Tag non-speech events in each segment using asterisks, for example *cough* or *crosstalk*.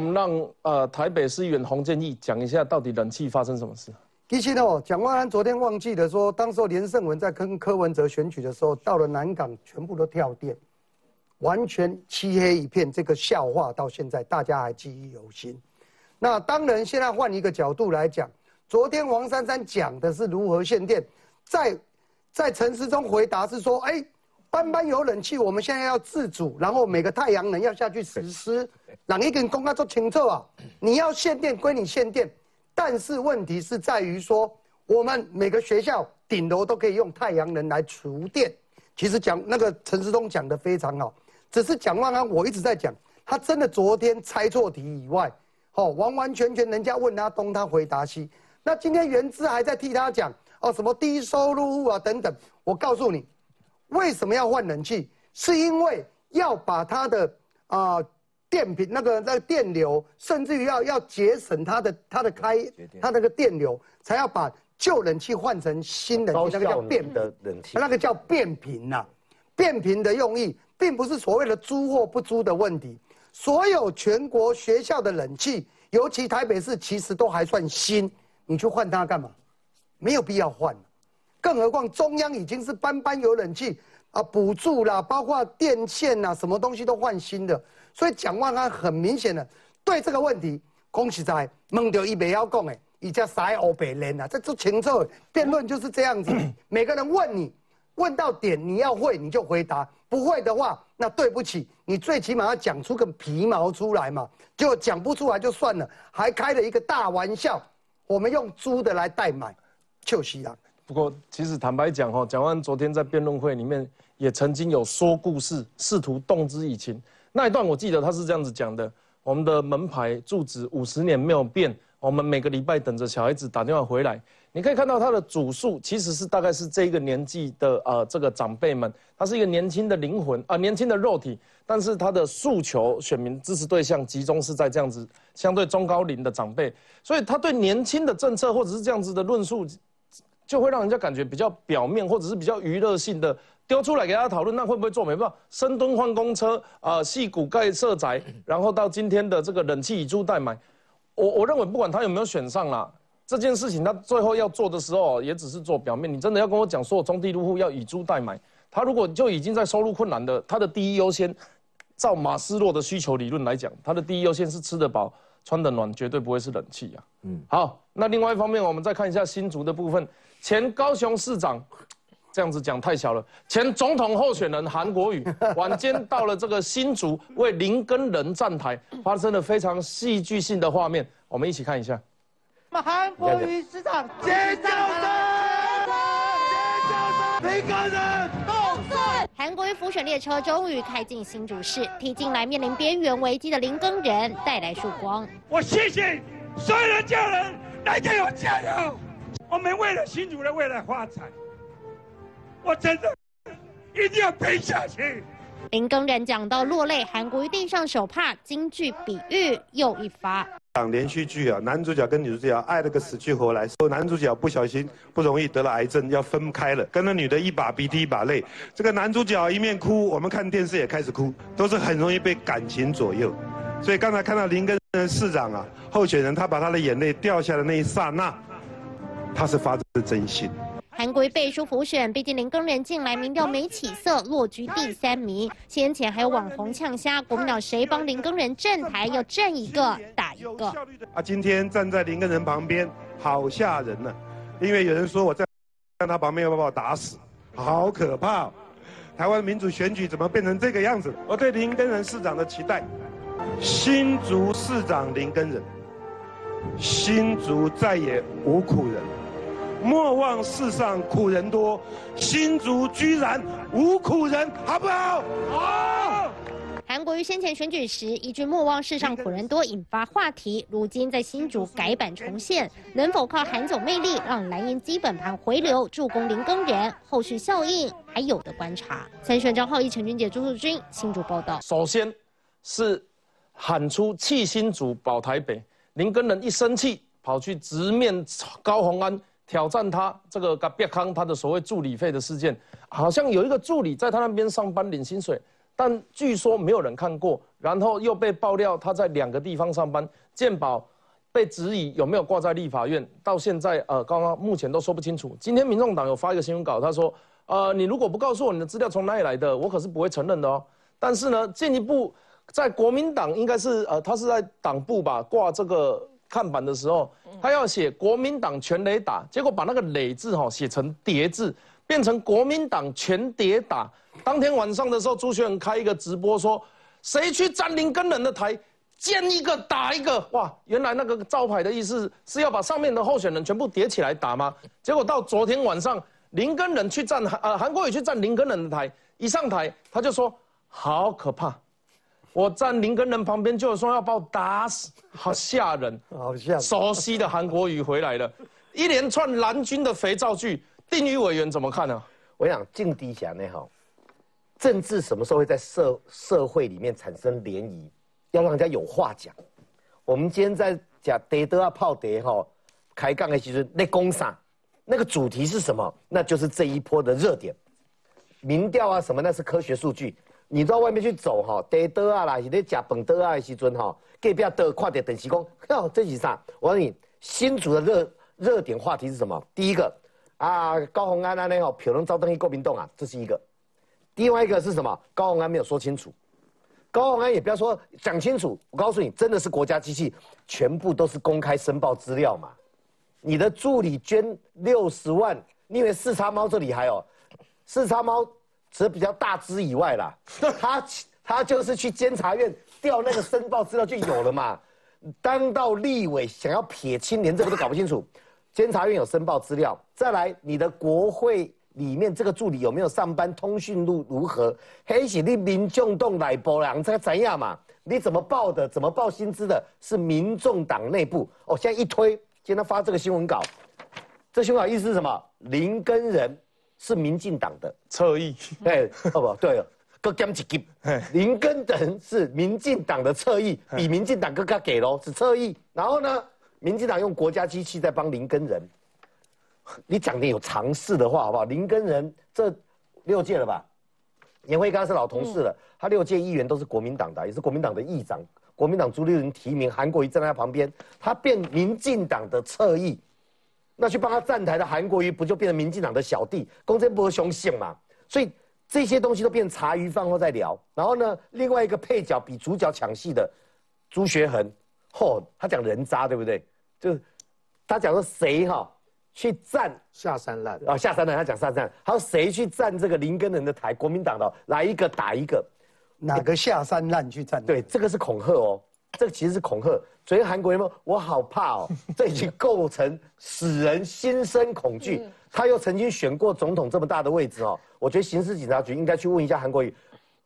们让呃台北市议员洪建义讲一下，到底冷气发生什么事？其实哦，蒋万安昨天忘记了说，当时候连胜文在跟柯文哲选举的时候，到了南港全部都跳电，完全漆黑一片。这个笑话到现在大家还记忆犹新。那当然，现在换一个角度来讲，昨天王珊珊讲的是如何限电，在在陈时中回答是说，哎，班班有冷气，我们现在要自主，然后每个太阳能要下去实施，哪一根公告做清楚啊？你要限电归你限电。但是问题是在于说，我们每个学校顶楼都可以用太阳能来储电。其实讲那个陈世忠讲的非常好，只是蒋万安我一直在讲，他真的昨天猜错题以外，哦，完完全全人家问他东，他回答西。那今天原资还在替他讲哦，什么低收入户啊等等。我告诉你，为什么要换冷气？是因为要把他的啊。电瓶那个那个电流，甚至于要要节省它的它的开它那个电流，才要把旧冷气换成新冷气，那个叫变的冷气，那个叫变频呐。变频的用意，并不是所谓的租或不租的问题。所有全国学校的冷气，尤其台北市，其实都还算新，你去换它干嘛？没有必要换。更何况中央已经是班班有冷气啊，补助啦，包括电线呐，什么东西都换新的。所以蒋万安很明显的对这个问题，恭喜在蒙掉一北要讲诶，一家塞欧北人呐，这做清楚辩论就是这样子。*coughs* 每个人问你，问到点你要会你就回答，不会的话那对不起，你最起码要讲出个皮毛出来嘛。就讲不出来就算了，还开了一个大玩笑，我们用租的来代买，就是啊。不过其实坦白讲哈，蒋万安昨天在辩论会里面也曾经有说故事，试图动之以情。那一段我记得他是这样子讲的：我们的门牌住址五十年没有变，我们每个礼拜等着小孩子打电话回来。你可以看到他的主诉其实是大概是这个年纪的呃这个长辈们，他是一个年轻的灵魂啊，年轻的肉体，但是他的诉求选民支持对象集中是在这样子相对中高龄的长辈，所以他对年轻的政策或者是这样子的论述，就会让人家感觉比较表面或者是比较娱乐性的。丢出来给大家讨论，那会不会做？没办法，深蹲换公车啊，细骨盖设宅，然后到今天的这个冷气以租代买，我我认为不管他有没有选上啦，这件事情他最后要做的时候，也只是做表面。你真的要跟我讲说，中地入户要以租代买，他如果就已经在收入困难的，他的第一优先，照马斯洛的需求理论来讲，他的第一优先是吃得饱、穿得暖，绝对不会是冷气呀。嗯，好，那另外一方面，我们再看一下新竹的部分，前高雄市长。这样子讲太小了。前总统候选人韩国瑜 *laughs* 晚间到了这个新竹为林根人站台，发生了非常戏剧性的画面，我们一起看一下。韩国瑜市长尖叫声，尖叫声，林根人。韩国瑜浮选列车终于开进新竹市，替近来面临边缘危机的林根人带来曙光。我谢谢所有的家人来给我加油，我们为了新竹的未来发展。我真的一定要陪下去。林更人讲到落泪，韩国瑜地上手帕，京剧比喻又一发。讲连续剧啊，男主角跟女主角爱了个死去活来，说男主角不小心不容易得了癌症，要分开了，跟那女的一把鼻涕一把泪。这个男主角一面哭，我们看电视也开始哭，都是很容易被感情左右。所以刚才看到林根人市长啊，候选人他把他的眼泪掉下的那一刹那，他是发自真心。韩国背书浮选，毕竟林更人近来民调没起色，落居第三名。先前还有网红呛虾，国民党谁帮林更人站台，要站一个打一个。啊，今天站在林更人旁边，好吓人呢。因为有人说我在站他旁边要把我打死，好可怕。台湾民主选举怎么变成这个样子？我对林更人市长的期待，新竹市长林更人，新竹再也无苦人。莫忘世上苦人多，新竹居然无苦人，好不好？好。韩国瑜先前选举时一句“莫忘世上苦人多”引发话题，如今在新竹改版重现，能否靠韩总魅力让蓝营基本盘回流，助攻林更人？后续效应还有的观察。参选张浩一、陈俊杰、朱素君，新竹报道。首先是喊出弃新竹保台北，林更人一生气跑去直面高鸿安。挑战他这个别康他的所谓助理费的事件，好像有一个助理在他那边上班领薪水，但据说没有人看过，然后又被爆料他在两个地方上班，健保被质疑有没有挂在立法院，到现在呃，刚刚目前都说不清楚。今天民众党有发一个新闻稿，他说，呃，你如果不告诉我你的资料从哪里来的，我可是不会承认的哦。但是呢，进一步在国民党应该是呃，他是在党部吧挂这个看板的时候，他要写国民党全垒打，结果把那个垒字哈写成叠字，变成国民党全叠打。当天晚上的时候，朱学恒开一个直播说，谁去占林根人的台？见一个打一个，哇！原来那个招牌的意思是要把上面的候选人全部叠起来打吗？结果到昨天晚上，林根人去站韩呃韩国瑜去站林根人的台，一上台他就说好可怕，我站林根人旁边就有说要把我打死，好吓人，*laughs* 好像熟悉的韩国语回来了，*laughs* 一连串蓝军的肥皂剧，定宇委员怎么看呢？我想静低侠呢哈，政治什么时候会在社社会里面产生涟漪？要让人家有话讲。我们今天在讲德德啊泡德哈，开杠的其实那攻上那个主题是什么？那就是这一波的热点，民调啊什么那是科学数据。你到外面去走哈，德德啊啦，是咧讲本德啊的时阵哈，隔壁德快点等时讲，哟 *laughs* 这是啥？我问你，新竹的热热点话题是什么？第一个啊，高鸿安啊那吼票能招登一国民党啊，这是一个。另外一个是什么？高鸿安没有说清楚。高鸿安也不要说讲清楚，我告诉你，真的是国家机器，全部都是公开申报资料嘛。你的助理捐六十万，你以为四叉猫这里还有？四叉猫除了比较大只以外啦，*laughs* 他他就是去监察院调那个申报资料就有了嘛。当到立委想要撇清，连这个都搞不清楚，监察院有申报资料，再来你的国会。里面这个助理有没有上班？通讯录如何？黑是你民众党内部人才怎样嘛？你怎么报的？怎么报薪资的？是民众党内部哦。现在一推，今天发这个新闻稿，这新闻稿意思是什么？林根人是民进党的侧翼，对，哦不对，各减一级。林根人是民进党的侧翼，比民进党更加给喽，是侧翼。然后呢，民进党用国家机器在帮林根人。你讲点有常识的话好不好？林根人这六届了吧？严惠刚是老同事了，他六届议员都是国民党的，也是国民党的议长。国民党朱立伦提名，韩国瑜站在他旁边，他变民进党的侧翼，那去帮他站台的韩国瑜不就变成民进党的小弟？公正不和雄性嘛？所以这些东西都变茶余饭后在聊。然后呢，另外一个配角比主角抢戏的朱学恒，嚯，他讲人渣对不对？就是他讲说谁哈？去站下三滥啊！下三滥，他讲下三滥，还有谁去站这个林根人的台？国民党的来一个打一个，哪个下三滥去站？对，这个是恐吓哦，这个其实是恐吓。昨天韩国人说：“我好怕哦，*laughs* 这已经构成使人心生恐惧。”他又曾经选过总统这么大的位置哦，我觉得刑事警察局应该去问一下韩国瑜，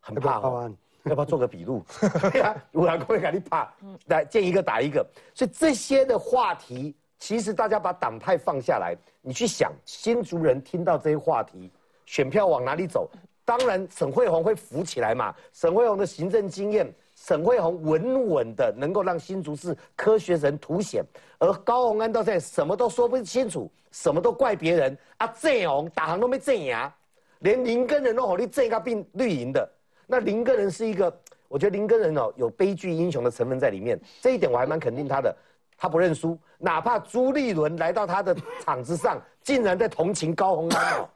很怕哦，要不要做个笔录？对啊，我韩国瑜赶紧怕，来见一个打一个。所以这些的话题。其实大家把党派放下来，你去想新族人听到这些话题，选票往哪里走？当然沈惠宏会浮起来嘛。沈惠宏的行政经验，沈惠宏稳稳的能够让新竹市科学人凸显。而高鸿安到现在什么都说不清楚，什么都怪别人啊！郑红打行都没镇牙，连林根人都好你镇个并绿营的。那林根人是一个，我觉得林根人哦有悲剧英雄的成分在里面，这一点我还蛮肯定他的。他不认输，哪怕朱立伦来到他的场子上，竟然在同情高鸿安哦，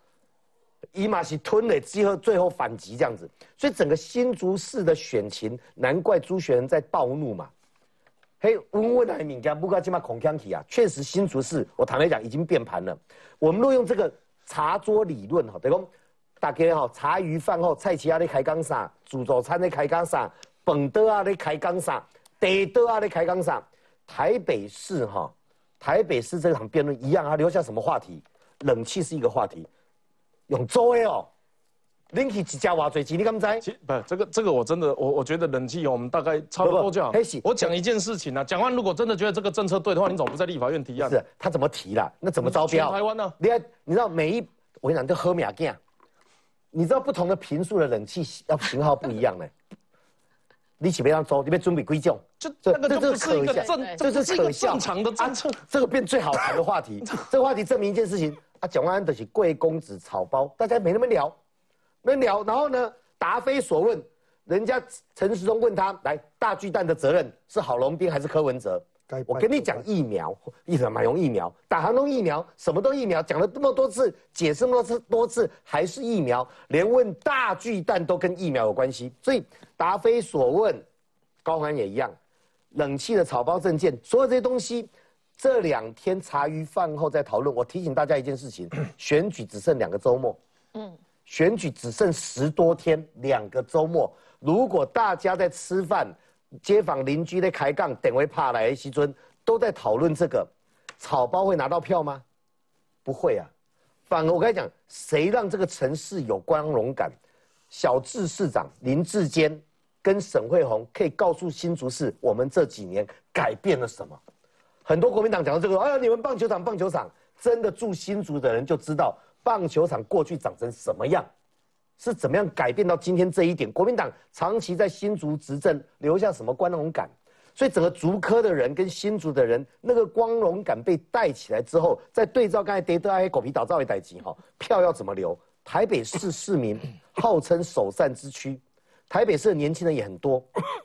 伊马是吞了之后，最后反击这样子，所以整个新竹市的选情，难怪朱学仁在暴怒嘛。嘿，温温的敏感，不过今嘛恐腔体啊，确实新竹市，我坦白讲已经变盘了。我们若用这个茶桌理论哈，等于讲大家哈茶余饭后菜齐啊咧开讲啥，自助餐咧开讲啥，饭桌啊咧开讲啥，地桌啊咧开讲啥。台北市哈，台北市这场辩论一样啊，留下什么话题？冷气是一个话题，用租的哦，冷气一家挖最急，你敢知？不，这个这个我真的我我觉得冷气我们大概差不多就好。我讲一件事情啊，蒋万如果真的觉得这个政策对的话，你怎么不在立法院提案？是他怎么提啦？那怎么招标？台湾呢？你看，你知道每一我跟你讲，这喝米亚镜，你知道不同的频数的冷气要型号不一样呢。*laughs* 你起别让租，你别准备归种，这这这这是一个正，这是可笑正常的政策。这个变最好谈的话题，*laughs* 这个话题证明一件事情啊，蒋万安的是贵公子草包，大家没那么聊，没聊。然后呢，答非所问，人家陈时中问他，来大巨蛋的责任是郝龙斌还是柯文哲？我跟你讲疫苗，一直买用疫苗，打航空疫苗，什么都疫苗，讲了这么多次，解释那么多次多次，还是疫苗，连问大巨蛋都跟疫苗有关系，所以答非所问，高寒也一样，冷气的草包证件，所有这些东西，这两天茶余饭后在讨论。我提醒大家一件事情，*clears throat* 选举只剩两个周末，嗯，选举只剩十多天，两个周末，如果大家在吃饭。街坊邻居在开杠，等会怕来西尊都在讨论这个，草包会拿到票吗？不会啊，反而我跟你讲，谁让这个城市有光荣感？小智市长林志坚跟沈惠宏可以告诉新竹市，我们这几年改变了什么？很多国民党讲到这个，哎呀，你们棒球场棒球场，真的住新竹的人就知道棒球场过去长成什么样。是怎么样改变到今天这一点？国民党长期在新竹执政，留下什么光荣感？所以整个竹科的人跟新竹的人，那个光荣感被带起来之后，再对照刚才跌得爱狗皮倒灶的代级哈，票要怎么留？台北市市民号称首善之区，台北市的年轻人也很多。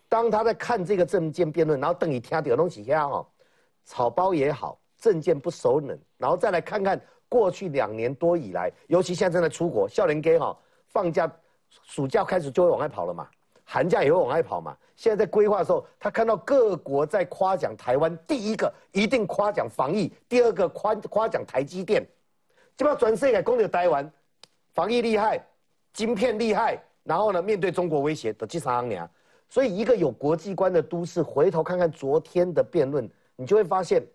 当他在看这个政见辩论，然后等你听到东西下哈，草包也好，政见不熟稔，然后再来看看过去两年多以来，尤其现在正在出国，笑脸给哈。放假，暑假开始就会往外跑了嘛，寒假也会往外跑嘛。现在在规划的时候，他看到各国在夸奖台湾，第一个一定夸奖防疫，第二个夸夸奖台积电，就把转世给攻略台湾，防疫厉害，晶片厉害，然后呢，面对中国威胁的第三年，所以一个有国际观的都市，回头看看昨天的辩论，你就会发现，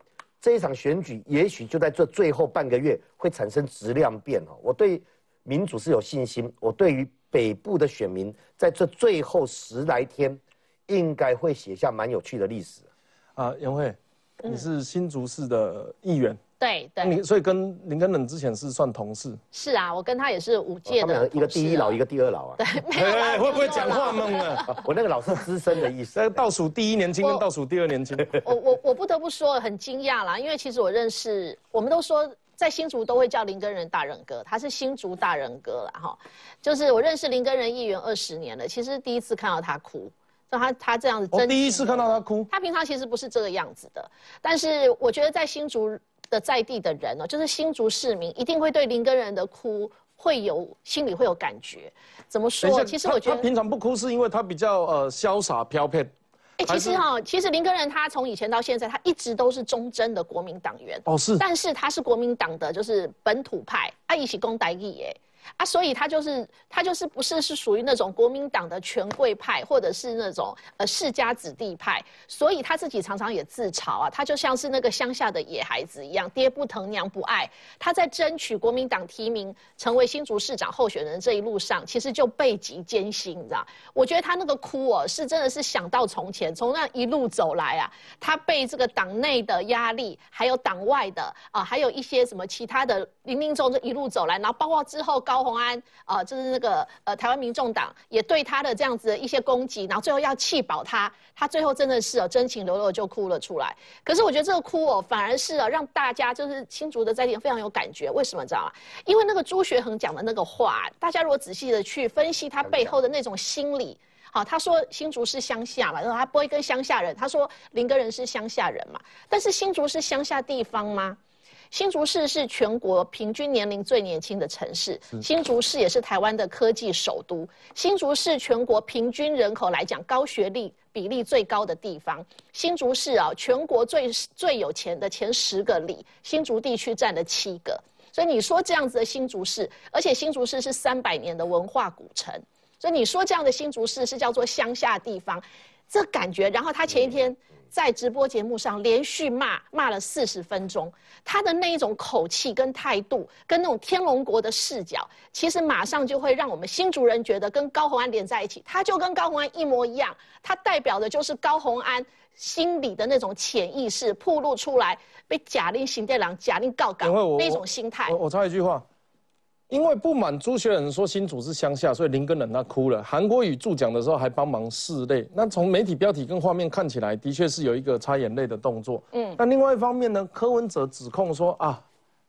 这一场选举也许就在这最后半个月会产生质量变哦。我对。民主是有信心，我对于北部的选民，在这最后十来天，应该会写下蛮有趣的历史。啊，杨慧，你是新竹市的议员，对对，你所以跟林根冷之前是算同事。是啊，我跟他也是五届的，一个第一老，一个第二老啊。对，*laughs* 会不会讲话懵了？我那个老是资深的意思，倒数第一年轻跟倒数第二年轻。*laughs* 我我我不得不说很惊讶啦，因为其实我认识，我们都说。在新竹都会叫林根仁大人哥，他是新竹大人哥了哈。就是我认识林根仁议员二十年了，其实第一次看到他哭，就他他这样子。我第一次看到他哭。他平常其实不是这个样子的，但是我觉得在新竹的在地的人哦，就是新竹市民一定会对林根仁的哭会有心里会有感觉。怎么说？其实我觉得他平常不哭是因为他比较呃潇洒飘飘。哎，其实哈，其实林根仁他从以前到现在，他一直都是忠贞的国民党员。哦，是。但是他是国民党的，就是本土派，他，一起攻台义耶。啊，所以他就是他就是不是是属于那种国民党的权贵派，或者是那种呃世家子弟派，所以他自己常常也自嘲啊，他就像是那个乡下的野孩子一样，爹不疼娘不爱。他在争取国民党提名成为新竹市长候选人这一路上，其实就背极艰辛，你知道？我觉得他那个哭哦，是真的是想到从前，从那一路走来啊，他被这个党内的压力，还有党外的啊，还有一些什么其他的林林总总一路走来，然后包括之后高。高鸿安啊，就是那个呃，台湾民众党也对他的这样子的一些攻击，然后最后要气保他，他最后真的是哦，真情流露就哭了出来。可是我觉得这个哭哦，反而是啊，让大家就是新竹的在地非常有感觉。为什么知道吗？因为那个朱学恒讲的那个话，大家如果仔细的去分析他背后的那种心理，好，他说新竹是乡下嘛，然后他不会跟乡下人，他说林根人是乡下人嘛，但是新竹是乡下地方吗？新竹市是全国平均年龄最年轻的城市，新竹市也是台湾的科技首都。新竹市全国平均人口来讲，高学历比例最高的地方。新竹市啊，全国最最有钱的前十个里，新竹地区占了七个。所以你说这样子的新竹市，而且新竹市是三百年的文化古城，所以你说这样的新竹市是叫做乡下地方，这感觉。然后他前一天。在直播节目上连续骂骂了四十分钟，他的那一种口气跟态度，跟那种天龙国的视角，其实马上就会让我们新主人觉得跟高洪安连在一起，他就跟高洪安一模一样，他代表的就是高洪安心里的那种潜意识暴露出来，被假令行电郎、假令告岗那种心态。我插一句话。因为不满朱学仁说新竹是乡下，所以林根仁他哭了。韩国瑜助讲的时候还帮忙拭泪。那从媒体标题跟画面看起来，的确是有一个擦眼泪的动作。嗯。但另外一方面呢，柯文哲指控说啊，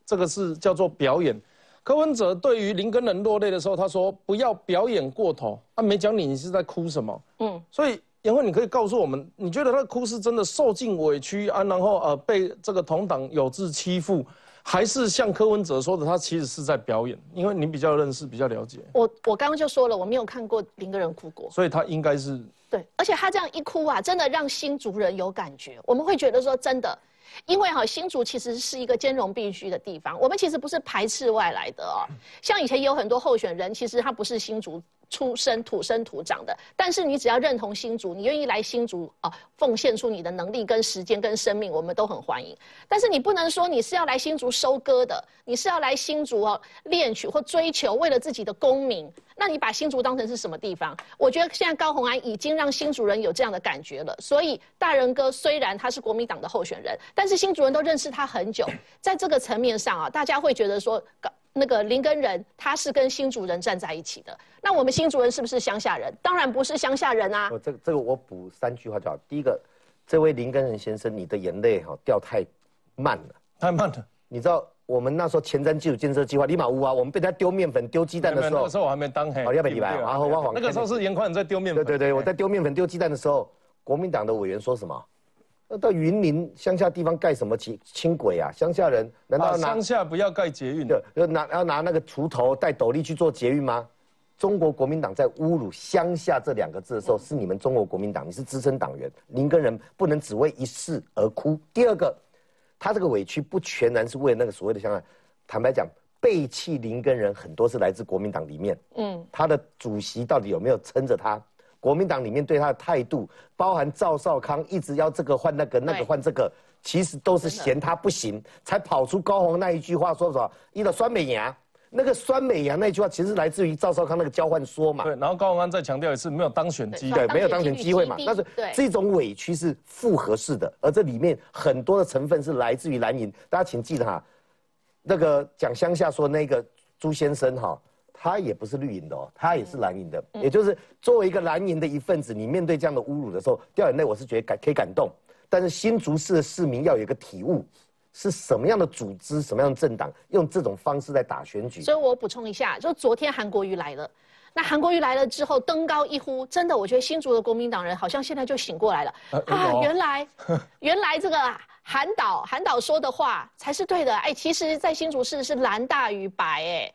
这个是叫做表演。柯文哲对于林根人落泪的时候，他说不要表演过头，啊，没讲你你是在哭什么？嗯，所以妍慧，你可以告诉我们，你觉得他哭是真的受尽委屈啊，然后呃被这个同党有志欺负，还是像柯文哲说的，他其实是在表演？因为你比较认识，比较了解，我我刚刚就说了，我没有看过林个人哭过。所以他应该是对，而且他这样一哭啊，真的让新族人有感觉。我们会觉得说，真的，因为哈新竹其实是一个兼容并蓄的地方，我们其实不是排斥外来的哦。像以前也有很多候选人，其实他不是新竹出生、土生土长的，但是你只要认同新竹，你愿意来新竹啊、奉献出你的能力、跟时间、跟生命，我们都很欢迎。但是你不能说你是要来新竹收割的，你是要来新竹哦恋取或追求为了自己的功名，那你把新竹当成是什么地方？我觉得现在高虹安已经让新竹人有这样的感觉了。所以大人哥虽然他是国民党的候选人，但是新竹人都认识他很久，在这个层面上啊，大家会觉得说。高那个林根人他是跟新竹人站在一起的，那我们新竹人是不是乡下人？当然不是乡下人啊！我这个这个我补三句话就好。第一个，这位林根仁先生，你的眼泪哈掉太慢了。太慢了。你知道我们那时候前瞻基础建设计划立马乌啊，我们被他丢面粉、丢鸡蛋的时候那个，时候我还没当黑，好要不要礼拜然后我往那个时候是严宽在丢面粉，对对对，我在丢面粉、丢鸡蛋的时候，国民党的委员说什么？那到云林乡下地方盖什么轻轻轨啊？乡下人难道拿乡下不要盖捷运，对，要拿要拿那个锄头带斗笠去做捷运吗？中国国民党在侮辱“乡下”这两个字的时候，是你们中国国民党，你是资深党员，林根人不能只为一事而哭。第二个，他这个委屈不全然是为了那个所谓的乡下，坦白讲，背弃林根人很多是来自国民党里面，嗯，他的主席到底有没有撑着他？国民党里面对他的态度，包含赵少康一直要这个换那个，那个对换这个，其实都是嫌他不行，才跑出高虹那一句话，说什么“一的酸美牙”。那个酸美牙那句话，其实来自于赵少康那个交换说嘛，对，然后高虹安再强调一次，没有当选机。对，当没有当选机会嘛。但是对。这种委屈是复合式的，而这里面很多的成分是来自于蓝营。大家请记得哈，那个讲乡下说那个朱先生哈，他也不是绿营的哦，他也是蓝营的。也就是作为一个蓝营的一份子，你面对这样的侮辱的时候，掉眼泪，我是觉得感可以感动。但是新竹市的市民要有一个体悟，是什么样的组织、什么样的政党用这种方式在打选举？所以我补充一下，就昨天韩国瑜来了。那韩国瑜来了之后，登高一呼，真的，我觉得新竹的国民党人好像现在就醒过来了呃啊！原来，*laughs* 原来这个韩导韩导说的话才是对的。哎，其实，在新竹市是蓝大于白。哎，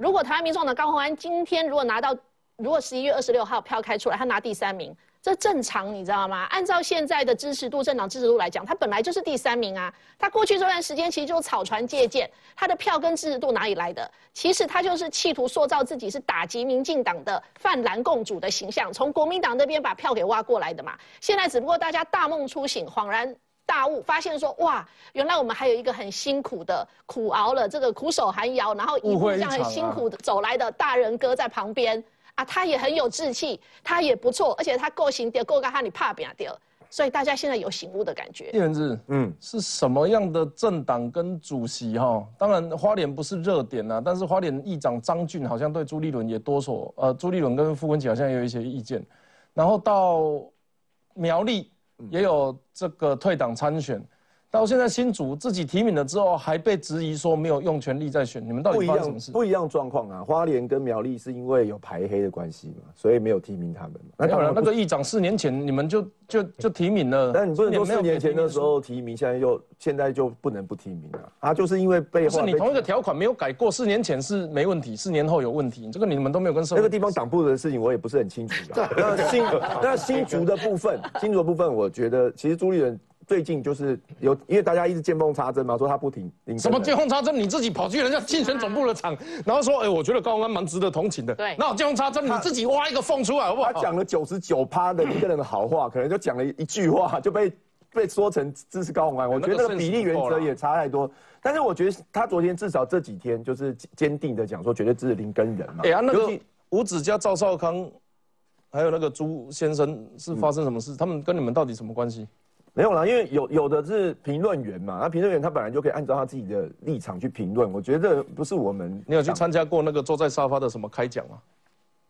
如果台湾民众党高虹安今天如果拿到，如果十一月二十六号票开出来，他拿第三名，这正常，你知道吗？按照现在的支持度，政党支持度来讲，他本来就是第三名啊。他过去这段时间其实就草船借箭，他的票跟支持度哪里来的？其实他就是企图塑造自己是打击民进党的泛蓝共主的形象，从国民党那边把票给挖过来的嘛。现在只不过大家大梦初醒，恍然。大悟，发现说哇，原来我们还有一个很辛苦的苦熬了这个苦守寒窑，然后一路这样很辛苦的走来的大人哥在旁边啊，他也很有志气，他也不错，而且他够行的，够干哈你怕扁掉，所以大家现在有醒悟的感觉。叶文志，嗯，是什么样的政党跟主席哈？当然花莲不是热点啊，但是花莲议长张俊好像对朱立伦也多所，呃，朱立伦跟傅文琪好像也有一些意见，然后到苗栗也有这个退党参选。到现在新竹自己提名了之后，还被质疑说没有用权力在选，你们到底发生什么事？不一样状况啊。花莲跟苗栗是因为有排黑的关系嘛，所以没有提名他们嘛。那当然那个议长四年前你们就就就提名了，但你不能说四年前的时候提名，现在又现在就不能不提名啊。他就是因为背后是你同一个条款没有改过，四年前是没问题，四年后有问题，这个你们都没有跟社会那个地方党部的事情我也不是很清楚啦。*laughs* 那新那新竹的部分，新竹的部分，我觉得其实朱立伦最近就是有，因为大家一直见缝插针嘛，说他不挺林什么见见缝插针？你自己跑去人家竞选总部的场，然后说，哎，我觉得高虹安蛮值得同情的。对那我见缝插针，你自己挖一个缝出来好不好？他讲了九十九趴的一个人的好话，可能就讲了一句话就被被说成支持高虹安。我觉得那个比例原则也差太多。但是我觉得他昨天至少这几天就是坚定的讲说，绝对支持林根人嘛。哎呀，那个吴子嘉、赵少康，还有那个朱先生是发生什么事？他们跟你们到底什么关系？没有啦，因为有有的是评论员嘛，那评论员他本来就可以按照他自己的立场去评论。我觉得不是我们，你有去参加过那个坐在沙发的什么开讲吗？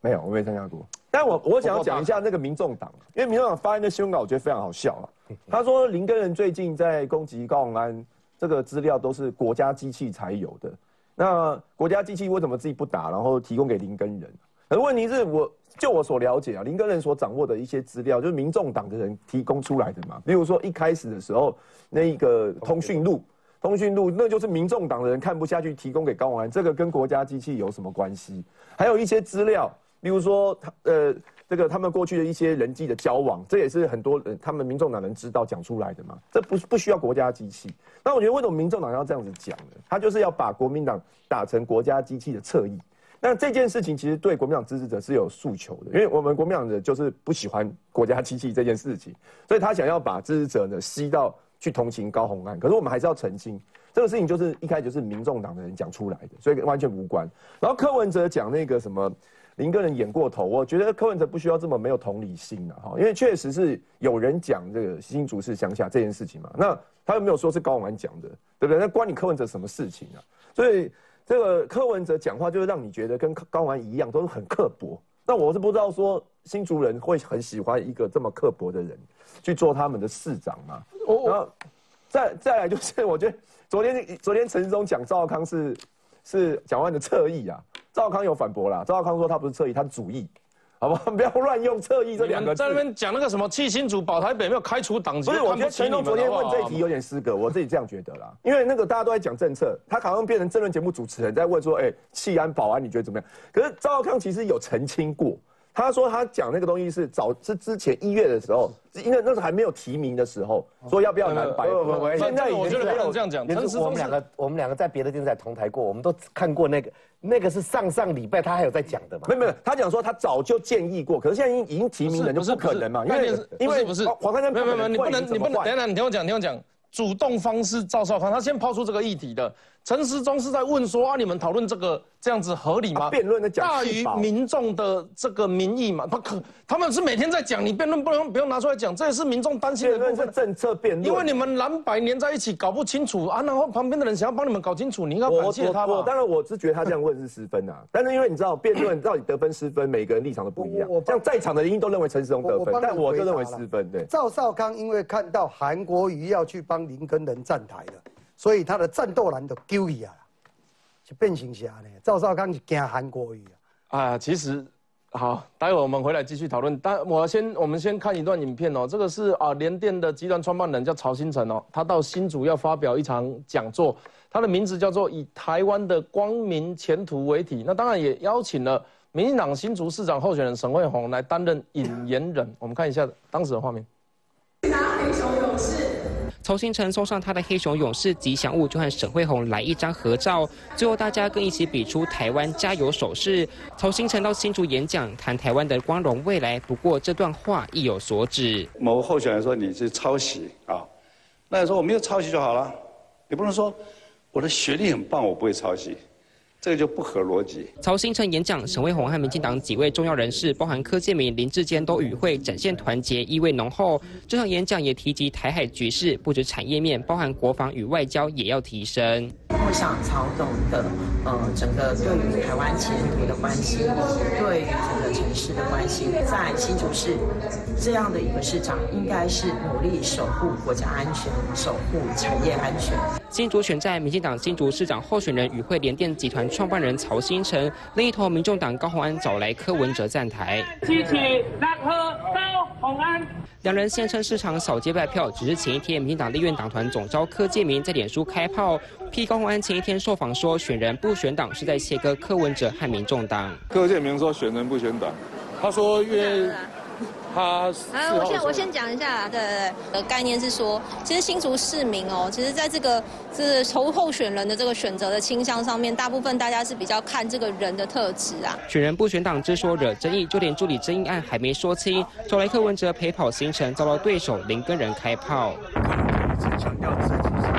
没有，我没参加过。但我我想要讲一下那个民众党，因为民众党发言的新闻稿我觉得非常好笑啊。*laughs* 他说林根人最近在攻击高虹安，这个资料都是国家机器才有的。那国家机器为什么自己不打，然后提供给林根人？可是问题是我就我所了解啊，林根人所掌握的一些资料，就是民众党的人提供出来的嘛。比如说一开始的时候，那一个通讯录，通讯录那就是民众党的人看不下去，提供给高鸿安，这个跟国家机器有什么关系？还有一些资料，例如说他呃。这个他们过去的一些人际的交往，这也是很多人他们民众党人知道讲出来的嘛。这不不需要国家机器。那我觉得为什么民众党要这样子讲呢？他就是要把国民党打成国家机器的侧翼。那这件事情其实对国民党支持者是有诉求的，因为我们国民党的就是不喜欢国家机器这件事情，所以他想要把支持者呢吸到去同情高鸿安。可是我们还是要澄清，这个事情就是一开始就是民众党的人讲出来的，所以完全无关。然后柯文哲讲那个什么。林个人演过头，我觉得柯文哲不需要这么没有同理心的哈，因为确实是有人讲这个新竹市乡下这件事情嘛，那他又没有说是高文讲的，对不对？那关你柯文哲什么事情啊？所以这个柯文哲讲话就是让你觉得跟高安一样，都是很刻薄。那我是不知道说新竹人会很喜欢一个这么刻薄的人去做他们的市长嘛？然后再再来就是，我觉得昨天昨天陈世忠讲赵康是是蒋万的侧翼啊。赵康有反驳啦，赵康说他不是侧翼，他是主义，好不好？*laughs* 不要乱用侧翼这两个在那边讲那个什么弃新主保台北没有开除党籍，不是？我觉得陈龙昨天问这一题有点失格，我自己这样觉得啦。因为那个大家都在讲政策，他好像变成政论节目主持人在问说，哎，弃安保安你觉得怎么样？可是赵康其实有澄清过。他说他讲那个东西是早是之前一月的时候，因为那时候还没有提名的时候，说要不要蓝白。不不不，现在我觉得不能这样讲。我们两个我们两个在别的电视台同台过，我们都看过那个那个是上上礼拜他还有在讲的嘛？没有没有，他讲说他早就建议过，可是现在已经已经提名了，就不可能嘛？因为因为不是黄珊珊，没有没有，你不能你不能，等等，你听我讲，听我讲，主动方式赵少康他先抛出这个议题的。陈时中是在问说啊，你们讨论这个这样子合理吗？辩论的讲大于民众的这个民意嘛？他可他们是每天在讲，你辩论不用不用拿出来讲，这也是民众担心的部分。政策辩论，因为你们蓝白连在一起搞不清楚啊，然后旁边的人想要帮你们搞清楚，你应该感谢他吧？当然我是觉得他这样问是失分啊，但是因为你知道辩论到底得分失分，每个人立场都不一样。像在场的人都认为陈时中得分，但我就认为失分。对，赵少康因为看到韩国瑜要去帮林根人站台了，所以他的战斗蓝都丢一啊。变形侠呢？赵少康是惊韩国语啊！啊，其实好，待会我们回来继续讨论。但我先，我们先看一段影片哦。这个是啊，联电的集团创办人叫曹新成哦，他到新竹要发表一场讲座，他的名字叫做“以台湾的光明前途为题”。那当然也邀请了民进党新竹市长候选人沈惠宏来担任引言人。我们看一下当时的画面。曹星辰送上他的黑熊勇士吉祥物，就和沈惠红来一张合照。最后，大家更一起比出台湾加油手势。曹星辰到新竹演讲，谈台湾的光荣未来。不过，这段话意有所指。某候选人说你是抄袭啊，那你说我没有抄袭就好了，你不能说我的学历很棒，我不会抄袭。这个就不合逻辑。曹新成演讲，沈惠宏和民进党几位重要人士，包含柯建明、林志坚都与会，展现团结，意味浓厚。这场演讲也提及台海局势，不止产业面，包含国防与外交也要提升。我想曹董的呃整个对于台湾前途的关心，对于整个城市的关心，在新竹市这样的一个市长，应该是努力守护国家安全，守护产业安全。新竹选在民进党新竹市长候选人与会联电集团。创办人曹新成，另一头民众党高鸿安找来柯文哲站台，支持高鸿安。两人现身市场扫街拜票，只是前一天民进党立院党团总召柯建明在脸书开炮，批高鸿安前一天受访说选人不选党是在切割柯文哲和民众党。柯建明说选人不选党，他说因为。他，啊，我先我先讲一下，对对对，概念是说，其实新竹市民哦，其实在这个是投候选人的这个选择的倾向上面，大部分大家是比较看这个人的特质啊。选人不选党之说惹争议，就连助理争议案还没说清，找来柯文哲陪跑行程，遭到对手林根人开炮。强调自己是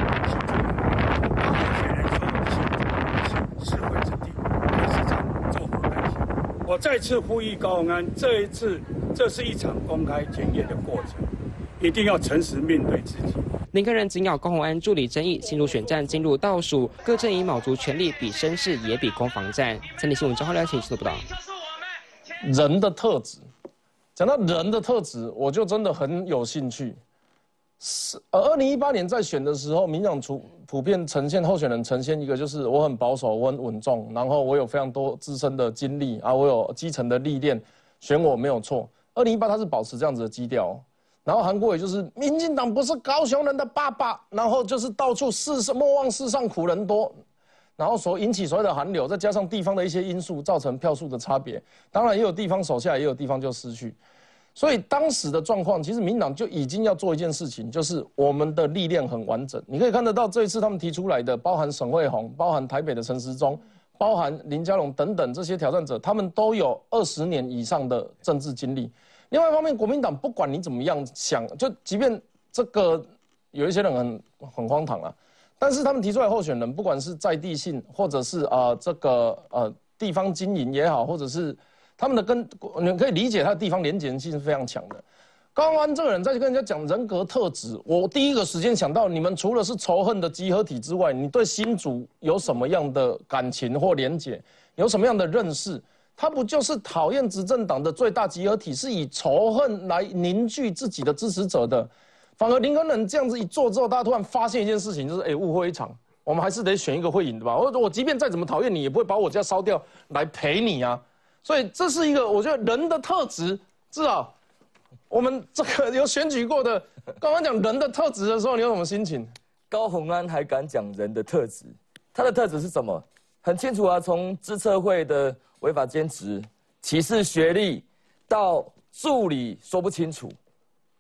我再次呼吁高鸿安，这一次这是一场公开检验的过程，一定要诚实面对自己。林根人紧咬高鸿安助理争议，新入选战进入倒数，各阵营卯足全力，比声势也比攻防战。三立新闻张浩亮请做不到。人的特质，讲到人的特质，我就真的很有兴趣。是呃，二零一八年在选的时候，民党普普遍呈现候选人呈现一个就是我很保守，我很稳重，然后我有非常多自身的经历啊，我有基层的历练，选我没有错。二零一八他是保持这样子的基调，然后韩国也就是民进党不是高雄人的爸爸，然后就是到处世上莫忘世上苦人多，然后所引起所谓的韩流，再加上地方的一些因素，造成票数的差别，当然也有地方手下，也有地方就失去。所以当时的状况，其实民党就已经要做一件事情，就是我们的力量很完整。你可以看得到，这一次他们提出来的，包含沈惠宏、包含台北的陈时中、包含林佳龙等等这些挑战者，他们都有二十年以上的政治经历。另外一方面，国民党不管你怎么样想，就即便这个有一些人很很荒唐啊，但是他们提出来候选人，不管是在地性，或者是啊这个呃地方经营也好，或者是。他们的跟你可以理解他的地方连结性是非常强的。高安这个人再去跟人家讲人格特质，我第一个时间想到，你们除了是仇恨的集合体之外，你对新主有什么样的感情或连结，有什么样的认识？他不就是讨厌执政党的最大集合体，是以仇恨来凝聚自己的支持者的？反而林根人这样子一做之后，大家突然发现一件事情，就是哎，误会一场，我们还是得选一个会赢的吧？我我即便再怎么讨厌你，也不会把我家烧掉来陪你啊。所以这是一个我觉得人的特质，至少我们这个有选举过的，刚刚讲人的特质的时候，你有什么心情？高鸿安还敢讲人的特质？他的特质是什么？很清楚啊，从资策会的违法兼职、歧视学历，到助理说不清楚，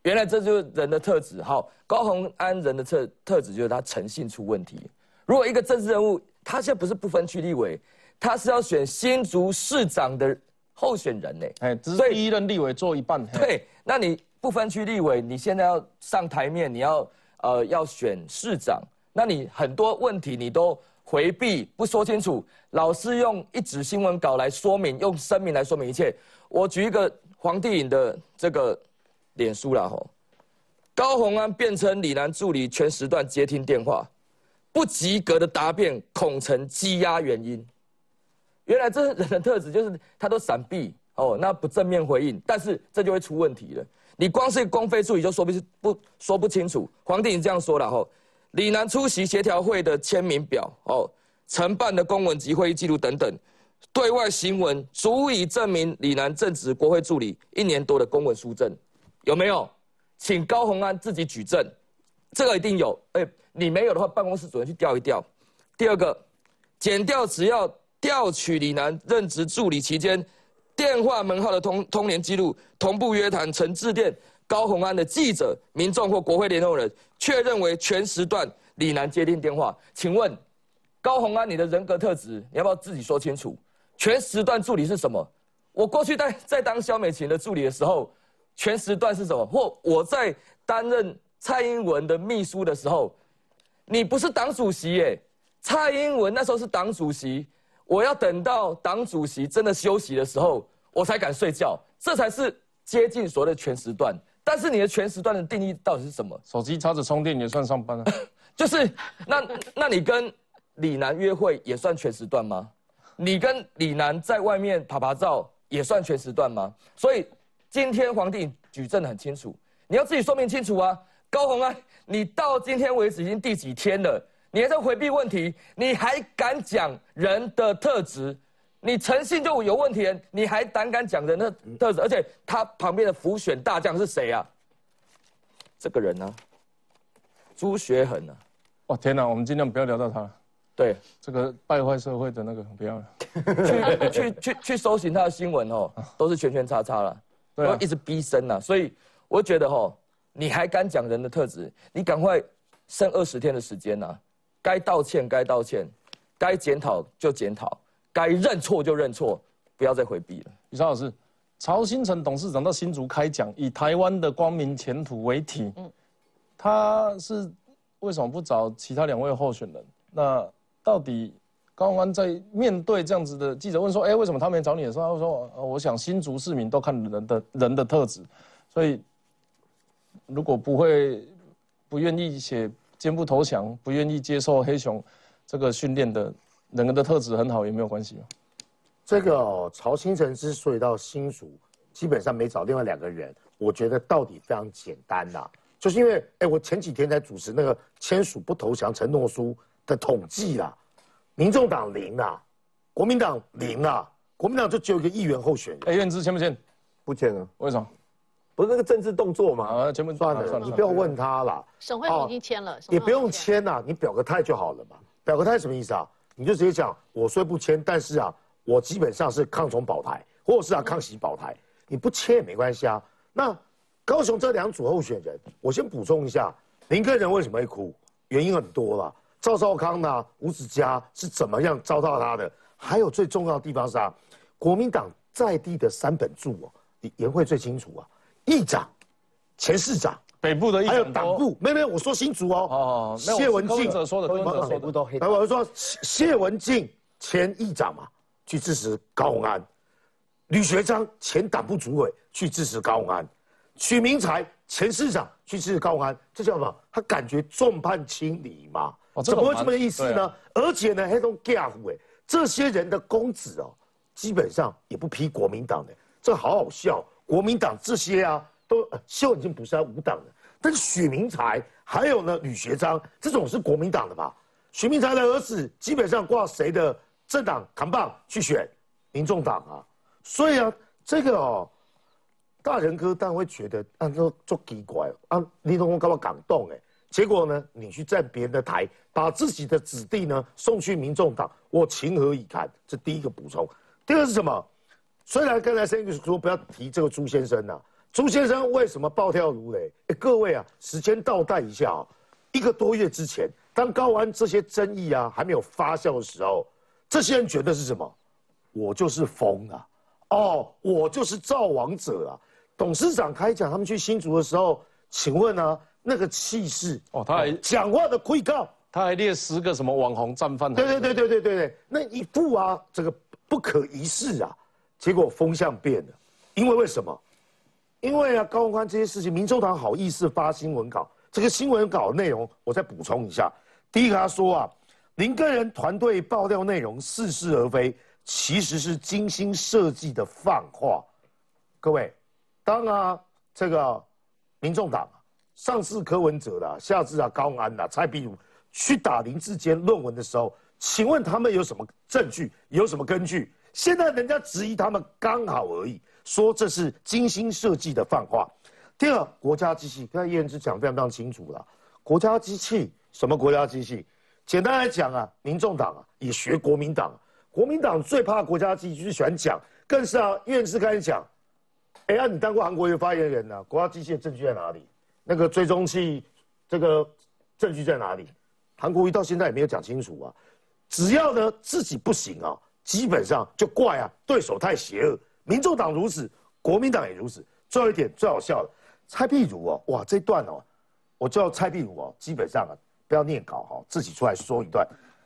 原来这就是人的特质。好，高鸿安人的特特质就是他诚信出问题。如果一个政治人物，他现在不是不分区立委。他是要选新竹市长的候选人呢，哎，只是第一任立委做一半。对，那你不分区立委，你现在要上台面，你要呃要选市长，那你很多问题你都回避不说清楚，老是用一纸新闻稿来说明，用声明来说明一切。我举一个黄帝颖的这个脸书啦吼，高鸿安辩称李楠助理全时段接听电话，不及格的答辩恐成积压原因。原来这是人的特质，就是他都闪避哦，那不正面回应，但是这就会出问题了。你光是光飞助理就说不不说不清楚。黄帝这样说了吼，李楠出席协调会的签名表哦，承办的公文及会议记录等等，对外新闻足以证明李楠正值国会助理一年多的公文书证，有没有？请高鸿安自己举证，这个一定有。哎，你没有的话，办公室主任去调一调。第二个，减掉只要。调取李楠任职助理期间，电话门号的通通联记录，同步约谈曾致电高鸿安的记者、民众或国会联络人，确认为全时段李楠接听电话。请问高鸿安，你的人格特质，你要不要自己说清楚？全时段助理是什么？我过去在在当肖美琴的助理的时候，全时段是什么？或我在担任蔡英文的秘书的时候，你不是党主席耶？蔡英文那时候是党主席。我要等到党主席真的休息的时候，我才敢睡觉，这才是接近所谓的全时段。但是你的全时段的定义到底是什么？手机插着充电也算上班啊？*laughs* 就是那那你跟李楠约会也算全时段吗？你跟李楠在外面拍拍照也算全时段吗？所以今天皇帝举证很清楚，你要自己说明清楚啊！高鸿安，你到今天为止已经第几天了？你还在回避问题？你还敢讲人的特质？你诚信就有问题，你还胆敢讲人的特质？而且他旁边的辅选大将是谁啊？这个人呢？朱学恒啊！哇天哪，我们尽量不要聊到他。对，这个败坏社会的那个不要了。去去去去搜寻他的新闻哦，都是圈圈叉叉了，都一直逼身呐。所以我觉得哦，你还敢讲人的特质？你赶快剩二十天的时间呐！该道歉该道歉，该检讨就检讨，该认错就认错，不要再回避了。李超老师，曹新成董事长到新竹开讲，以台湾的光明前途为题，嗯，他是为什么不找其他两位候选人？那到底高安在面对这样子的记者问说，哎，为什么他没找你的时候，他说，我想新竹市民都看人的人的特质，所以如果不会不愿意写。坚不投降，不愿意接受黑熊这个训练的人的特质很好，也没有关系这个哦曹新成之所以到新竹，基本上没找另外两个人，我觉得到底非常简单呐。就是因为哎，我前几天才主持那个签署不投降承诺书的统计啦，民众党零啊，国民党零啊，国民党就只有一个议员候选人。哎，院之签不签？不签啊，为什么？不是那个政治动作嘛？啊，全部算了，你不要问他了。沈惠宏已经签了，也不用签呐，你表个态就好了嘛。表个态什么意思啊？你就直接讲，我虽不签，但是啊，我基本上是抗中保台，或者是啊抗习保台。你不签也没关系啊。那高雄这两组候选人，我先补充一下，林根人为什么会哭？原因很多了。赵少康呢，吴子嘉是怎么样遭到他的？还有最重要的地方是啊，国民党在地的三本柱哦，颜会最清楚啊。议长、前市长、北部的，还有党部，没有没有，我说新竹哦。哦，谢文静说的，北部都黑。我说谢文静前议长嘛，去支持高鸿安；吕学章前党部主委去支持高鸿安；许明才前市长去支持高鸿安，这叫什么？他感觉众叛亲离嘛？怎么会这么意思呢？而且呢，黑东 gap 哎，这些人的公子哦，基本上也不批国民党的，这好好笑。国民党这些啊，都谢文静不是他无党的，但是许明才还有呢吕学章这种是国民党的吧？许明才的儿子基本上挂谁的政党扛棒去选民众党啊？所以啊，这个哦，大人哥当然会觉得啊，这做奇怪啊，李东峰干嘛感动哎？结果呢，你去站别人的台，把自己的子弟呢送去民众党，我情何以堪？这第一个补充，第二是什么？虽然刚才申玉说不要提这个朱先生呐，朱先生为什么暴跳如雷？哎，各位啊，时间倒带一下啊，一个多月之前，当高安这些争议啊还没有发酵的时候，这些人觉得是什么？我就是疯啊！哦，我就是造王者啊！董事长开讲，他们去新竹的时候，请问呢，那个气势哦，他还讲话的会告，他还列十个什么网红战犯？对对对对对对对，那一副啊，这个不可一世啊！结果风向变了，因为为什么？因为啊，高鸿宽这些事情，民众党好意思发新闻稿。这个新闻稿内容，我再补充一下。第一个，他说啊，林个人团队爆料内容似是而非，其实是精心设计的放话。各位，当啊这个民众党上次柯文哲的，下次啊高安的、蔡壁如去打林志坚论文的时候，请问他们有什么证据？有什么根据？现在人家质疑他们刚好而已，说这是精心设计的放话。第二，国家机器，刚才叶元之讲非常非常清楚了。国家机器什么国家机器？简单来讲啊，民众党啊也学国民党，国民党最怕国家机器，就是喜欢讲，更是啊，叶元之开始讲，哎呀，你当过韩国瑜发言人呢？国家机器的证据在哪里？那个追踪器这个证据在哪里？韩国瑜到现在也没有讲清楚啊。只要呢自己不行啊。基本上就怪啊，对手太邪恶，民众党如此，国民党也如此。最后一点最好笑的，蔡壁如哦，哇，这段哦，我叫蔡壁如哦，基本上啊，不要念稿哈，自己出来说一段，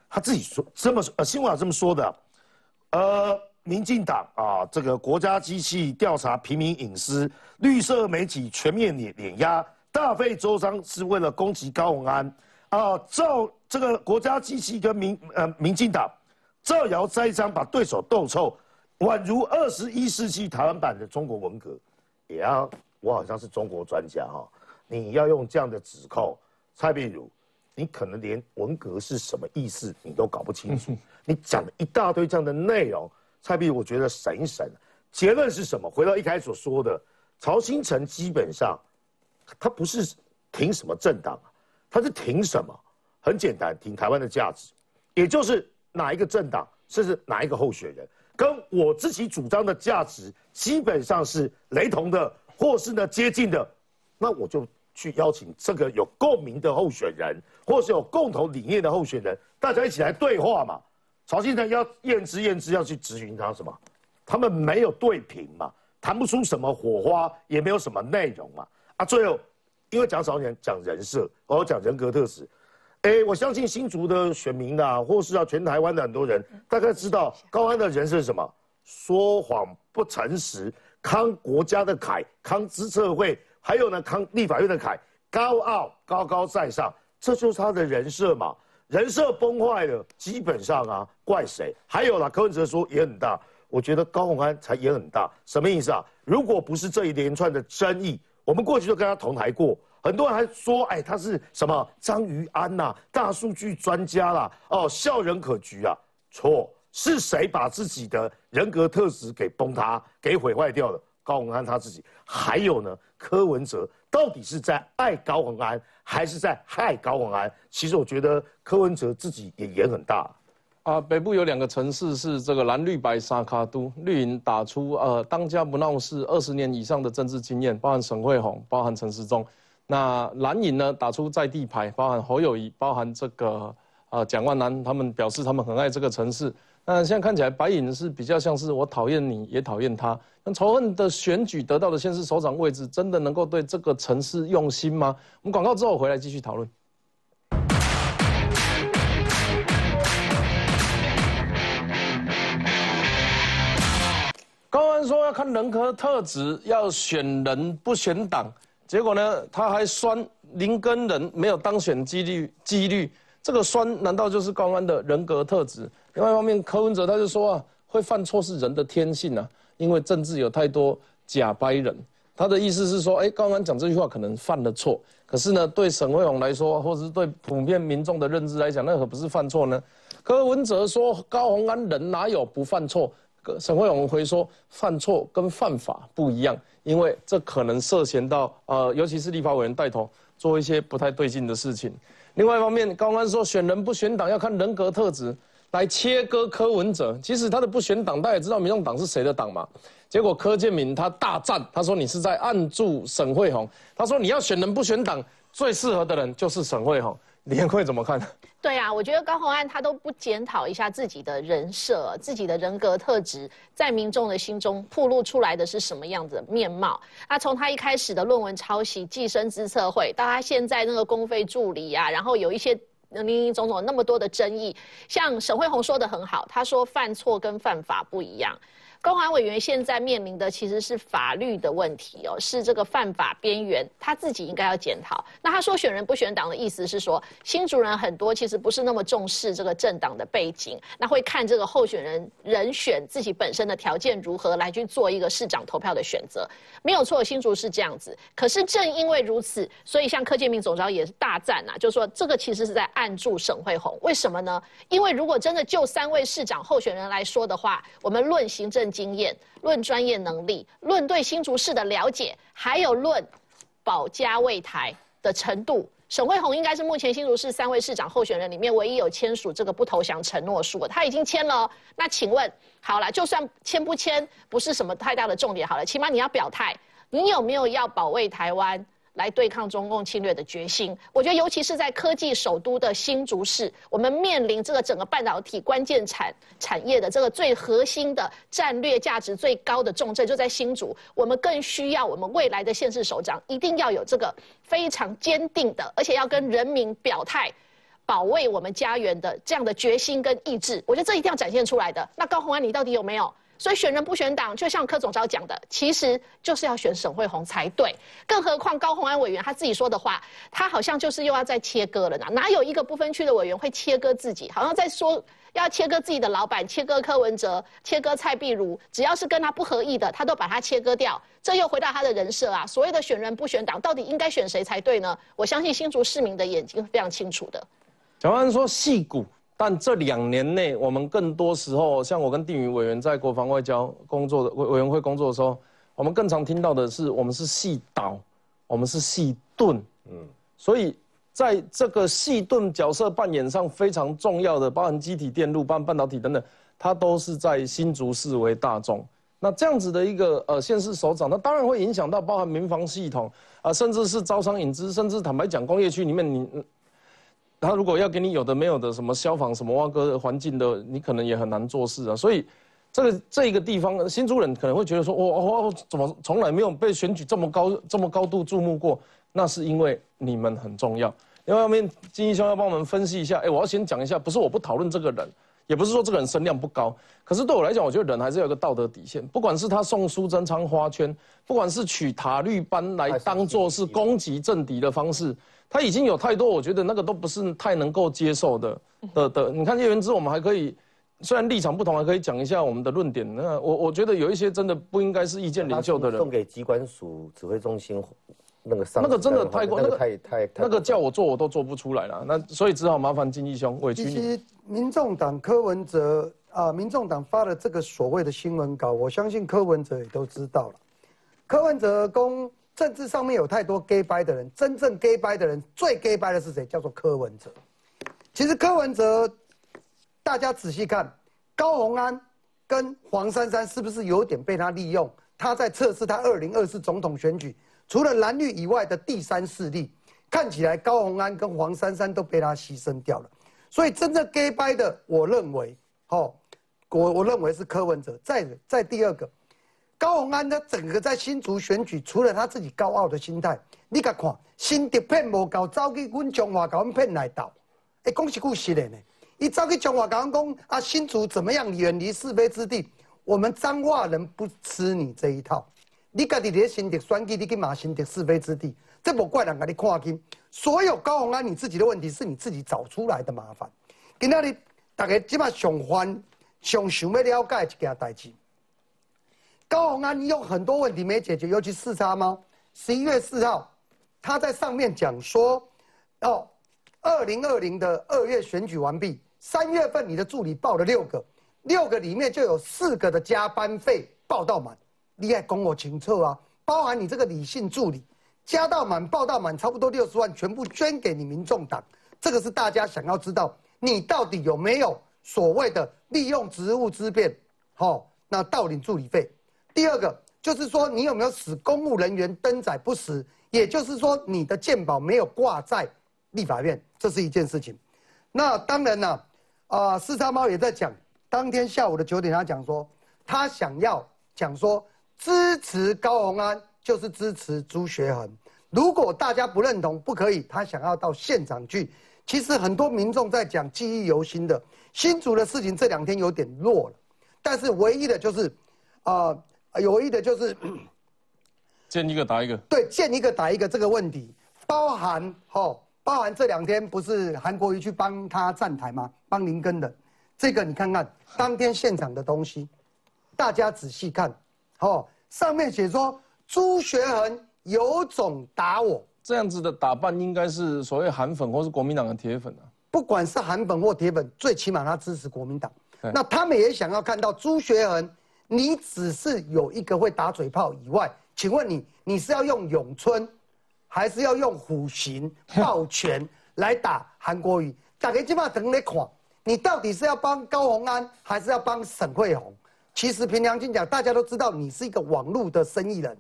他自己说这么呃，新闻这么说的，呃，民进党啊，这个国家机器调查平民隐私，绿色媒体全面碾碾压，大费周章是为了攻击高文安啊，照这个国家机器跟民呃民进党。造谣栽赃，把对手斗臭，宛如二十一世纪台湾版的中国文革。也要我好像是中国专家哈，你要用这样的指控，蔡壁如，你可能连文革是什么意思你都搞不清楚。*laughs* 你讲了一大堆这样的内容，蔡壁如，我觉得审一审，结论是什么？回到一开始所说的，曹新成基本上他不是挺什么政党啊，他是挺什么？很简单，挺台湾的价值，也就是。哪一个政党，甚至哪一个候选人，跟我自己主张的价值基本上是雷同的，或是呢接近的，那我就去邀请这个有共鸣的候选人，或是有共同理念的候选人，大家一起来对话嘛。曹先生要验资验资，要去咨询他什么？他们没有对平嘛，谈不出什么火花，也没有什么内容嘛。啊，最后因为讲少年讲人设，我要讲人格特质。哎，我相信新竹的选民啊，或是啊全台湾的很多人，大概知道高安的人是什么？说谎不诚实，康国家的凯，康资策会，还有呢康立法院的凯，高傲高高在上，这就是他的人设嘛。人设崩坏了，基本上啊，怪谁？还有啦，柯文哲说也很大，我觉得高鸿安才也很大，什么意思啊？如果不是这一连串的争议，我们过去就跟他同台过。很多人还说，哎，他是什么张于安呐，大数据专家啦，哦，笑人可掬啊。错，是谁把自己的人格特质给崩塌、给毁坏掉了？高鸿安他自己。还有呢，柯文哲到底是在爱高鸿安，还是在害高鸿安？其实我觉得柯文哲自己也演很大。啊，北部有两个城市是这个蓝绿白沙卡都，绿营打出呃当家不闹事，二十年以上的政治经验，包含沈惠宏，包含陈时中。那蓝营呢打出在地牌，包含侯友谊，包含这个呃蒋万南，他们表示他们很爱这个城市。那现在看起来白营是比较像是我讨厌你也讨厌他。那仇恨的选举得到的先是首长位置，真的能够对这个城市用心吗？我们广告之后回来继续讨论。高安说要看人格特质，要选人不选党。结果呢，他还酸林根人没有当选几率，几率这个酸难道就是高安的人格特质？另外一方面，柯文哲他就说啊，会犯错是人的天性啊，因为政治有太多假掰人。他的意思是说，哎，高安讲这句话可能犯了错，可是呢，对沈惠宏来说，或者是对普遍民众的认知来讲，那可不是犯错呢？柯文哲说，高宏安人哪有不犯错？沈慧荣回说，犯错跟犯法不一样，因为这可能涉嫌到呃，尤其是立法委员带头做一些不太对劲的事情。另外一方面，高安说选人不选党要看人格特质来切割柯文哲。其实他的不选党，大家也知道民众党是谁的党嘛。结果柯建明他大赞，他说你是在暗助沈慧红。他说你要选人不选党，最适合的人就是沈慧红。李彦会怎么看呢？对啊，我觉得高鸿安他都不检讨一下自己的人设、自己的人格特质，在民众的心中暴露出来的是什么样子的面貌？那从他一开始的论文抄袭、寄生资策会，到他现在那个公费助理啊，然后有一些林林总总那么多的争议，像沈慧红说的很好，他说犯错跟犯法不一样。高环委员现在面临的其实是法律的问题哦，是这个犯法边缘，他自己应该要检讨。那他说选人不选党的意思是说，新主人很多其实不是那么重视这个政党的背景，那会看这个候选人人选自己本身的条件如何来去做一个市长投票的选择，没有错，新竹是这样子。可是正因为如此，所以像柯建明总召也是大赞呐，就说这个其实是在暗助沈惠宏。为什么呢？因为如果真的就三位市长候选人来说的话，我们论行政。经验论专业能力，论对新竹市的了解，还有论保家卫台的程度。沈惠宏应该是目前新竹市三位市长候选人里面唯一有签署这个不投降承诺书的，他已经签了。那请问，好了，就算签不签，不是什么太大的重点。好了，起码你要表态，你有没有要保卫台湾？来对抗中共侵略的决心，我觉得尤其是在科技首都的新竹市，我们面临这个整个半导体关键产产业的这个最核心的战略价值最高的重镇就在新竹，我们更需要我们未来的县市首长一定要有这个非常坚定的，而且要跟人民表态，保卫我们家园的这样的决心跟意志，我觉得这一定要展现出来的。那高鸿安，你到底有没有？所以选人不选党，就像柯总召讲的，其实就是要选沈惠宏才对。更何况高鸿安委员他自己说的话，他好像就是又要再切割了呢？哪有一个不分区的委员会切割自己？好像在说要切割自己的老板，切割柯文哲，切割蔡碧如，只要是跟他不合意的，他都把他切割掉。这又回到他的人设啊！所谓的选人不选党，到底应该选谁才对呢？我相信新竹市民的眼睛非常清楚的。蒋万说戏骨。但这两年内，我们更多时候，像我跟定宇委员在国防外交工作的委委员会工作的时候，我们更常听到的是，我们是细导，我们是细盾，嗯，所以在这个细盾角色扮演上非常重要的，包含机体电路、包含半导体等等，它都是在新竹市为大众。那这样子的一个呃县市首长，那当然会影响到包含民防系统啊，甚至是招商引资，甚至坦白讲，工业区里面你。他如果要给你有的没有的什么消防什么挖哥环境的，你可能也很难做事啊。所以，这个这一个地方，新竹人可能会觉得说，我我怎么从来没有被选举这么高这么高度注目过？那是因为你们很重要。另外一面，金一兄要帮我们分析一下。哎，我要先讲一下，不是我不讨论这个人，也不是说这个人声量不高。可是对我来讲，我觉得人还是有个道德底线。不管是他送苏贞昌花圈，不管是取塔绿班来当做是攻击政敌的方式。他已经有太多，我觉得那个都不是太能够接受的的的。你看叶元之，我们还可以，虽然立场不同，还可以讲一下我们的论点。那我我觉得有一些真的不应该是意见领袖的人。送给机关署指挥中心那个上那个真的太过，那个太太那个叫我做我都做不出来了，那所以只好麻烦金义兄委屈你。其实民众党柯文哲啊，民众党发的这个所谓的新闻稿，我相信柯文哲也都知道了。柯文哲公政治上面有太多 gay 掰的人，真正 gay 掰的人最 gay 掰的是谁？叫做柯文哲。其实柯文哲，大家仔细看，高鸿安跟黄珊珊是不是有点被他利用？他在测试他二零二四总统选举。除了蓝绿以外的第三势力，看起来高鸿安跟黄珊珊都被他牺牲掉了，所以真正 gay 掰的，我认为，哦，我我认为是柯文哲。再再第二个，高鸿安他整个在新竹选举，除了他自己高傲的心态，你甲看，新竹骗无够，走去阮中华甲阮骗来斗，哎，讲是故事的呢。伊走去中华甲阮讲啊，新竹怎么样远离是非之地？我们彰化人不吃你这一套。你家己咧心底选举，你去骂新竹是非之地，这不怪人家你看清。所有高鸿安你自己的问题，是你自己找出来的麻烦。今仔日大家即马上欢、上想要了解一件代志。高鸿安有很多问题没解决，尤其四叉猫。十一月四号，他在上面讲说，哦，二零二零的二月选举完毕，三月份你的助理报了六个，六个里面就有四个的加班费报到满。你还讲我清楚啊？包含你这个理性助理，加到满报到满，差不多六十万，全部捐给你民众党。这个是大家想要知道，你到底有没有所谓的利用职务之便，好，那到领助理费。第二个就是说，你有没有使公务人员登载不实？也就是说，你的鉴宝没有挂在立法院，这是一件事情。那当然呢，啊，四叉猫也在讲，当天下午的九点，他讲说，他想要讲说。支持高鸿安就是支持朱学恒。如果大家不认同，不可以。他想要到现场去。其实很多民众在讲记忆犹新的新竹的事情，这两天有点弱了。但是唯一的就是，啊，唯一的就是 *clears throat* 见一个打一个。对，见一个打一个这个问题，包含哦，包含这两天不是韩国瑜去帮他站台吗？帮林根的，这个你看看当天现场的东西，大家仔细看。哦，上面写说朱学恒有种打我，这样子的打扮应该是所谓韩粉或是国民党的铁粉啊。不管是韩粉或铁粉，最起码他支持国民党。那他们也想要看到朱学恒，你只是有一个会打嘴炮以外，请问你你是要用咏春，还是要用虎形抱拳 *laughs* 来打韩国瑜？大家今晚等你看，你到底是要帮高鸿安，还是要帮沈惠宏？其实凭良心讲，大家都知道你是一个网络的生意人，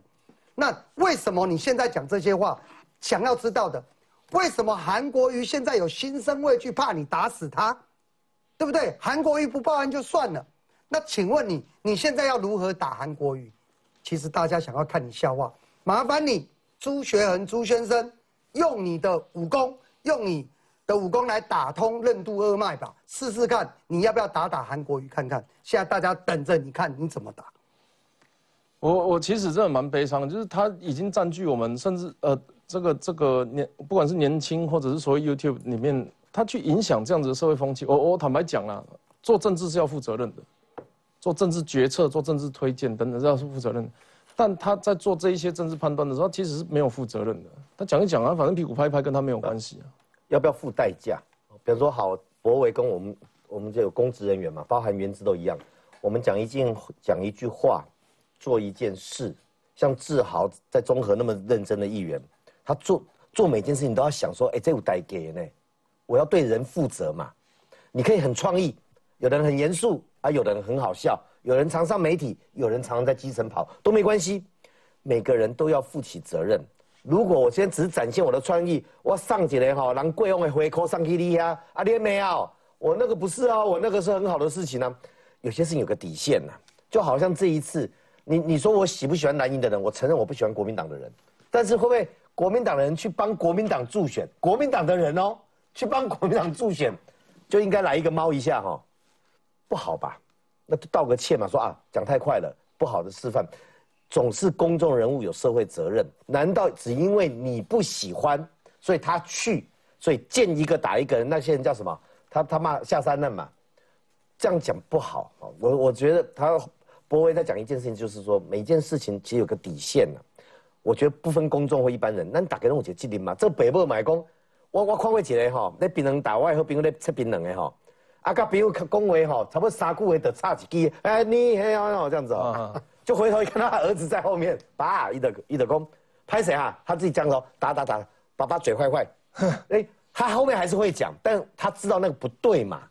那为什么你现在讲这些话？想要知道的，为什么韩国瑜现在有心生畏惧，怕你打死他，对不对？韩国瑜不报案就算了，那请问你，你现在要如何打韩国瑜？其实大家想要看你笑话，麻烦你朱学恒朱先生，用你的武功，用你。的武功来打通任督二脉吧，试试看，你要不要打打韩国瑜看看？现在大家等着你看你怎么打。我我其实真的蛮悲伤，就是他已经占据我们，甚至呃这个这个年不管是年轻或者是所谓 YouTube 里面，他去影响这样子的社会风气。我我坦白讲啦，做政治是要负责任的，做政治决策、做政治推荐等等是要负责任。但他在做这一些政治判断的时候，其实是没有负责任的。他讲一讲啊，反正屁股拍一拍，跟他没有关系啊。要不要付代价？比如说，好，博维跟我们，我们就有公职人员嘛，包含原职都一样。我们讲一件，讲一句话，做一件事，像志豪在综合那么认真的议员，他做做每件事情都要想说，哎，这有代给呢，我要对人负责嘛。你可以很创意，有的人很严肃啊，有的人很好笑，有人常上媒体，有人常常在基层跑，都没关系。每个人都要负起责任。如果我现在只展现我的创意，我上几年哈，让贵用的回扣上去哩啊，啊你没有？我那个不是啊，我那个是很好的事情呢。有些事情有个底线呐，就好像这一次，你你说我喜不喜欢蓝营的人？我承认我不喜欢国民党的人，但是会不会国民党的人去帮国民党助选？国民党的人哦，去帮国民党助选，就应该来一个猫一下哈，不好吧？那就道个歉嘛，说啊讲太快了，不好的示范。总是公众人物有社会责任，难道只因为你不喜欢，所以他去，所以见一个打一个人？那些人叫什么？他他骂下三滥嘛？这样讲不好！我我觉得他博威在讲一件事情，就是说每件事情其实有个底线呢。我觉得不分公众或一般人，咱大家拢有一个责任嘛。这北部买讲，我我看过一个吼，咧槟榔打我好朋友咧切槟榔的哈，啊，甲朋友讲话吼，差不多三句话就差一句，哎，你嘿哦这样子哦，*laughs* 就回头一看他儿子在后面，爸，伊的伊的公，拍谁啊？他自己讲咯，打打打，爸爸嘴坏坏，*laughs* 哎，他后面还是会讲，但他知道那个不对嘛，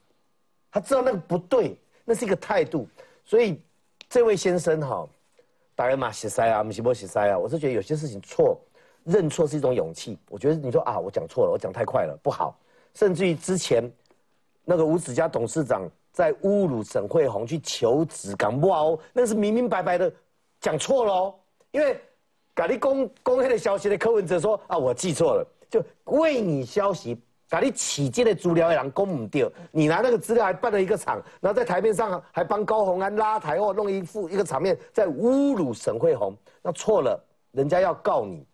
他知道那个不对，那是一个态度，所以这位先生哈。大家嘛，洗塞啊，不是不洗塞啊。我是觉得有些事情错，认错是一种勇气。我觉得你说啊，我讲错了，我讲太快了，不好。甚至于之前那个吴子嘉董事长在侮辱沈惠红去求职，讲不哦，那是明明白白的讲错喽。因为咖喱公公开的消息的柯文哲说啊，我记错了，就为你消息。把你起见的资料让人攻唔掉，你拿那个资料还办了一个场，然后在台面上还帮高鸿安拉台或弄一副一个场面，在侮辱沈惠红，那错了，人家要告你，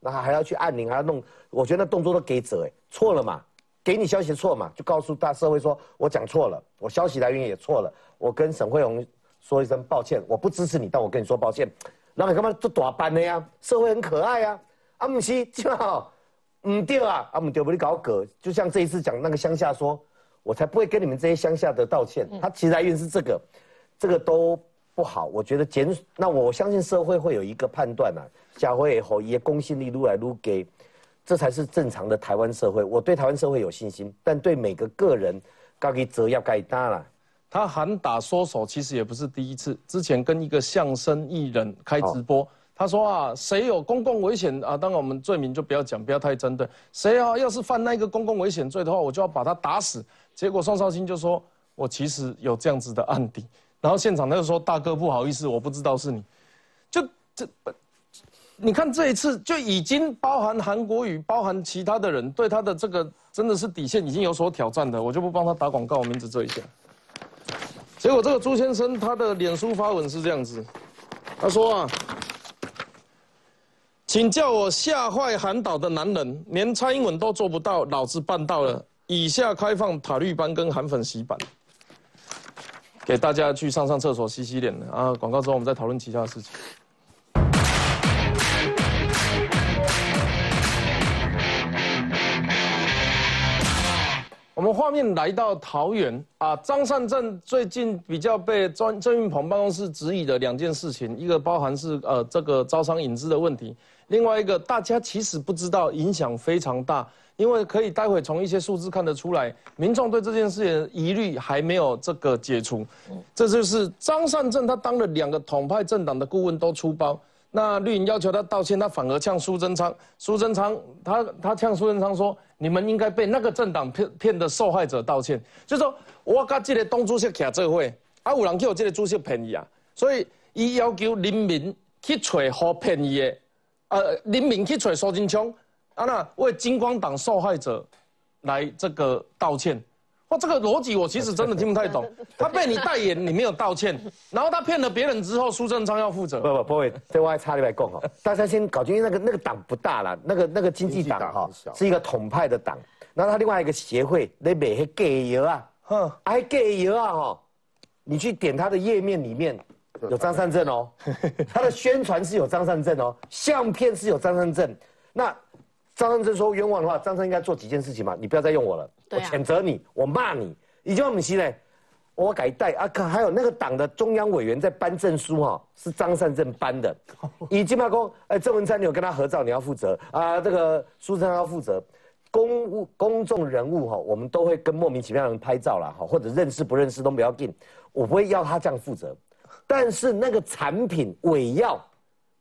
那还要去按铃，还要弄，我觉得那动作都给责哎，错了嘛，给你消息错嘛，就告诉大社会说我讲错了，我消息来源也错了，我跟沈惠宏说一声抱歉，我不支持你，但我跟你说抱歉，那你干嘛做大班的呀？社会很可爱呀，啊唔是，就好。唔对啊，啊唔对，不你搞葛，就像这一次讲那个乡下说，我才不会跟你们这些乡下的道歉。他其实来源是这个，这个都不好。我觉得减，那我相信社会会有一个判断啊，假会以后也公信力撸来撸给，这才是正常的台湾社会。我对台湾社会有信心，但对每个个人，该给责要该担了。他喊打缩手，其实也不是第一次，之前跟一个相声艺人开直播。他说啊，谁有公共危险啊？当然我们罪名就不要讲，不要太针对。谁啊，要是犯那个公共危险罪的话，我就要把他打死。结果宋少卿就说，我其实有这样子的案底。然后现场他就说，大哥不好意思，我不知道是你。就这，你看这一次就已经包含韩国语，包含其他的人对他的这个真的是底线已经有所挑战的，我就不帮他打广告，我名字这一下。结果这个朱先生他的脸书发文是这样子，他说啊。请叫我吓坏韩岛的男人，连蔡英文都做不到，老子办到了。以下开放塔绿班跟韩粉洗版，给大家去上上厕所、洗洗脸啊！广告之后我们再讨论其他的事情。我们画面来到桃园啊，张善政最近比较被专郑运鹏办公室质疑的两件事情，一个包含是呃这个招商引资的问题。另外一个，大家其实不知道，影响非常大，因为可以待会从一些数字看得出来，民众对这件事情疑虑还没有这个解除。这就是张善政他当了两个统派政党的顾问都出包，那绿营要求他道歉，他反而呛苏贞昌。苏贞昌他他呛苏贞昌说：“你们应该被那个政党骗骗的受害者道歉。”就说我跟这个东主席徛这会，啊有人叫这个主席便宜啊，所以伊要求人民去找好便宜的。呃，林敏去找苏贞昌，啊那为金光党受害者来这个道歉，哇，这个逻辑我其实真的听不太懂。*laughs* 他被你代言，你没有道歉，*laughs* 然后他骗了别人之后，苏贞昌要负责。不不不会，这我还差点来讲哈，*laughs* 大家先搞清楚那个那个党不大了，那个那个经济党哈是一个统派的党，然后他另外一个协会那卖些给油啊，哼，还给油啊哈，你去点他的页面里面。有张善政哦，他的宣传是有张善政哦，相片是有张善政。那张善政说冤枉的话，张善应该做几件事情嘛？你不要再用我了，我谴责你，我骂你。已经我们西嘞，我改带啊，可还有那个党的中央委员在颁证书哈，是张善政颁的。以金马公，哎，郑文灿你有跟他合照，你要负责啊。这个苏贞昌要负责，公务公众人物哈，我们都会跟莫名其妙的人拍照了哈，或者认识不认识都不要紧，我不会要他这样负责。但是那个产品伪药，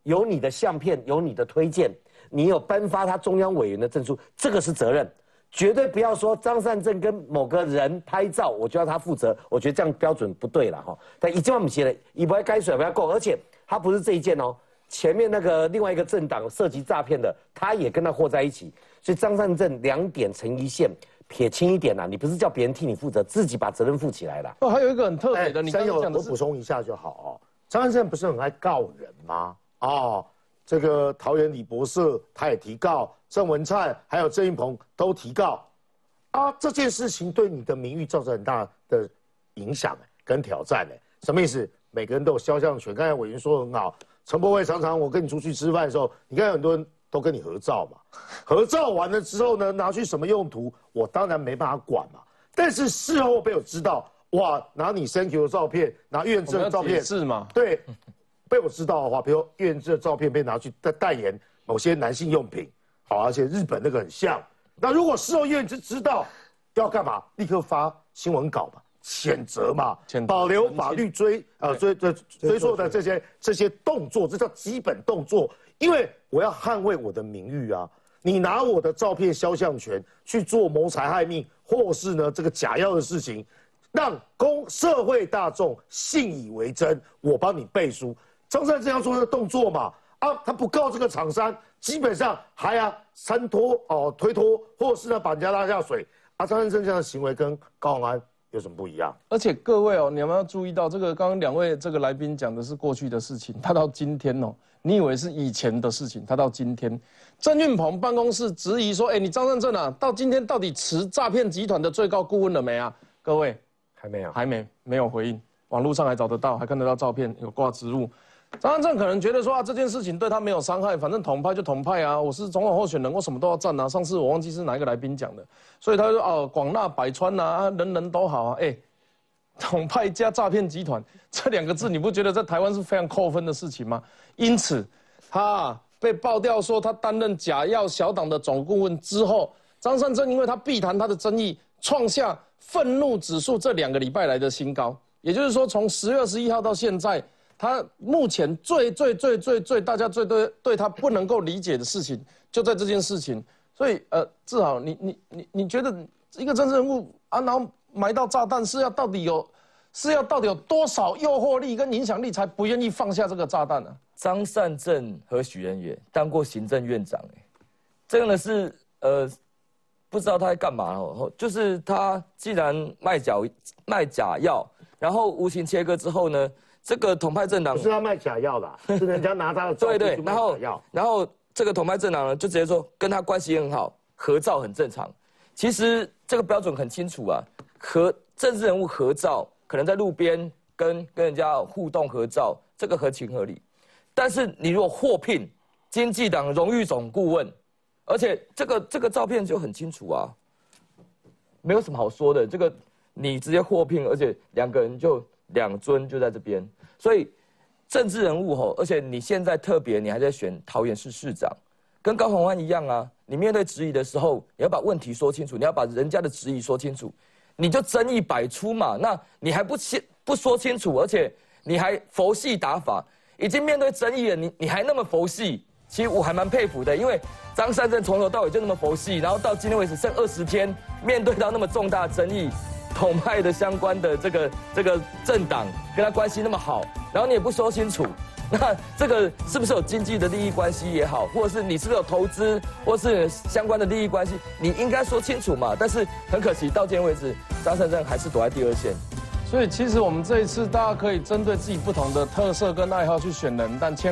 有你的相片，有你的推荐，你有颁发他中央委员的证书，这个是责任，绝对不要说张善政跟某个人拍照，我就要他负责，我觉得这样标准不对了哈。但一件万米鞋的，一不该水不要够，而且他不是这一件哦，前面那个另外一个政党涉及诈骗的，他也跟他和在一起，所以张善政两点成一线。撇清一点呐，你不是叫别人替你负责，自己把责任负起来了。哦，还有一个很特别的，你先有我补充一下就好哦。张善政不是很爱告人吗？哦，这个桃园李博士他也提告，郑文灿还有郑运鹏都提告，啊，这件事情对你的名誉造成很大的影响跟挑战呢。什么意思？每个人都有肖像权。刚才委员说很好，陈柏伟常常我跟你出去吃饭的时候，你看很多人都跟你合照嘛，合照完了之后呢，拿去什么用途，我当然没办法管嘛。但是事后被我知道，哇，拿你 Thank you 的照片，拿岳志的照片是吗？对，*laughs* 被我知道的话，比如岳志的照片被拿去代代言某些男性用品，好，而且日本那个很像。那如果事后岳志知道要干嘛，立刻发新闻稿嘛。谴责嘛，保留法律追呃追追追溯的这些这些动作，这叫基本动作。因为我要捍卫我的名誉啊！你拿我的照片肖像权去做谋财害命，或是呢这个假药的事情，让公社会大众信以为真，我帮你背书。张善这样做的动作嘛，啊，他不告这个厂商，基本上还要三拖哦推脱，或是呢把人家拉下水。啊，张善这样的行为跟高永安。有什么不一样？而且各位哦，你们要注意到，这个刚刚两位这个来宾讲的是过去的事情，他到今天哦，你以为是以前的事情，他到今天，郑运鹏办公室质疑说，哎，你张善政啊，到今天到底持诈骗集团的最高顾问了没啊？各位还没有，还没没有回应，网络上还找得到，还看得到照片，有挂植物。张安正可能觉得说啊，这件事情对他没有伤害，反正统派就统派啊，我是总统候选人，我什么都要占啊。上次我忘记是哪一个来宾讲的，所以他说哦，广纳百川呐，人人都好啊。哎，*laughs* 统派加诈骗集团这两个字，你不觉得在台湾是非常扣分的事情吗？因此，他被爆掉说他担任假药小党的总顾问之后，张善政因为他避谈他的争议，创下愤怒指数这两个礼拜来的新高。也就是说，从十月二十一号到现在。他目前最最最最最大家最对对他不能够理解的事情，就在这件事情。所以呃，志豪，你你你你觉得一个政治人物啊，然后埋到炸弹是要到底有是要到底有多少诱惑力跟影响力才不愿意放下这个炸弹呢？张善政和许仁元当过行政院长，哎，真的是呃不知道他在干嘛哦。就是他既然卖假卖假药，然后无情切割之后呢？这个统派政党不是他卖假药的，*laughs* 是人家拿他的对对，然后然后这个统派政党呢，就直接说跟他关系很好，合照很正常。其实这个标准很清楚啊，和政治人物合照，可能在路边跟跟人家互动合照，这个合情合理。但是你如果获聘经济党荣誉总顾问，而且这个这个照片就很清楚啊，没有什么好说的。这个你直接获聘，而且两个人就。两尊就在这边，所以政治人物吼，而且你现在特别，你还在选桃园市市长，跟高鸿安一样啊。你面对质疑的时候，你要把问题说清楚，你要把人家的质疑说清楚，你就争议百出嘛。那你还不清不说清楚，而且你还佛系打法，已经面对争议了，你你还那么佛系，其实我还蛮佩服的，因为张善政从头到尾就那么佛系，然后到今天为止剩二十天，面对到那么重大争议。*laughs* 统派的相关的这个这个政党跟他关系那么好，然后你也不说清楚，*laughs* 那这个是不是有经济的利益关系也好，或者是你是不是有投资，或是相关的利益关系，你应该说清楚嘛。但是很可惜，到今天为止，张善政还是躲在第二线。所以其实我们这一次大家可以针对自己不同的特色跟爱好去选人，但千。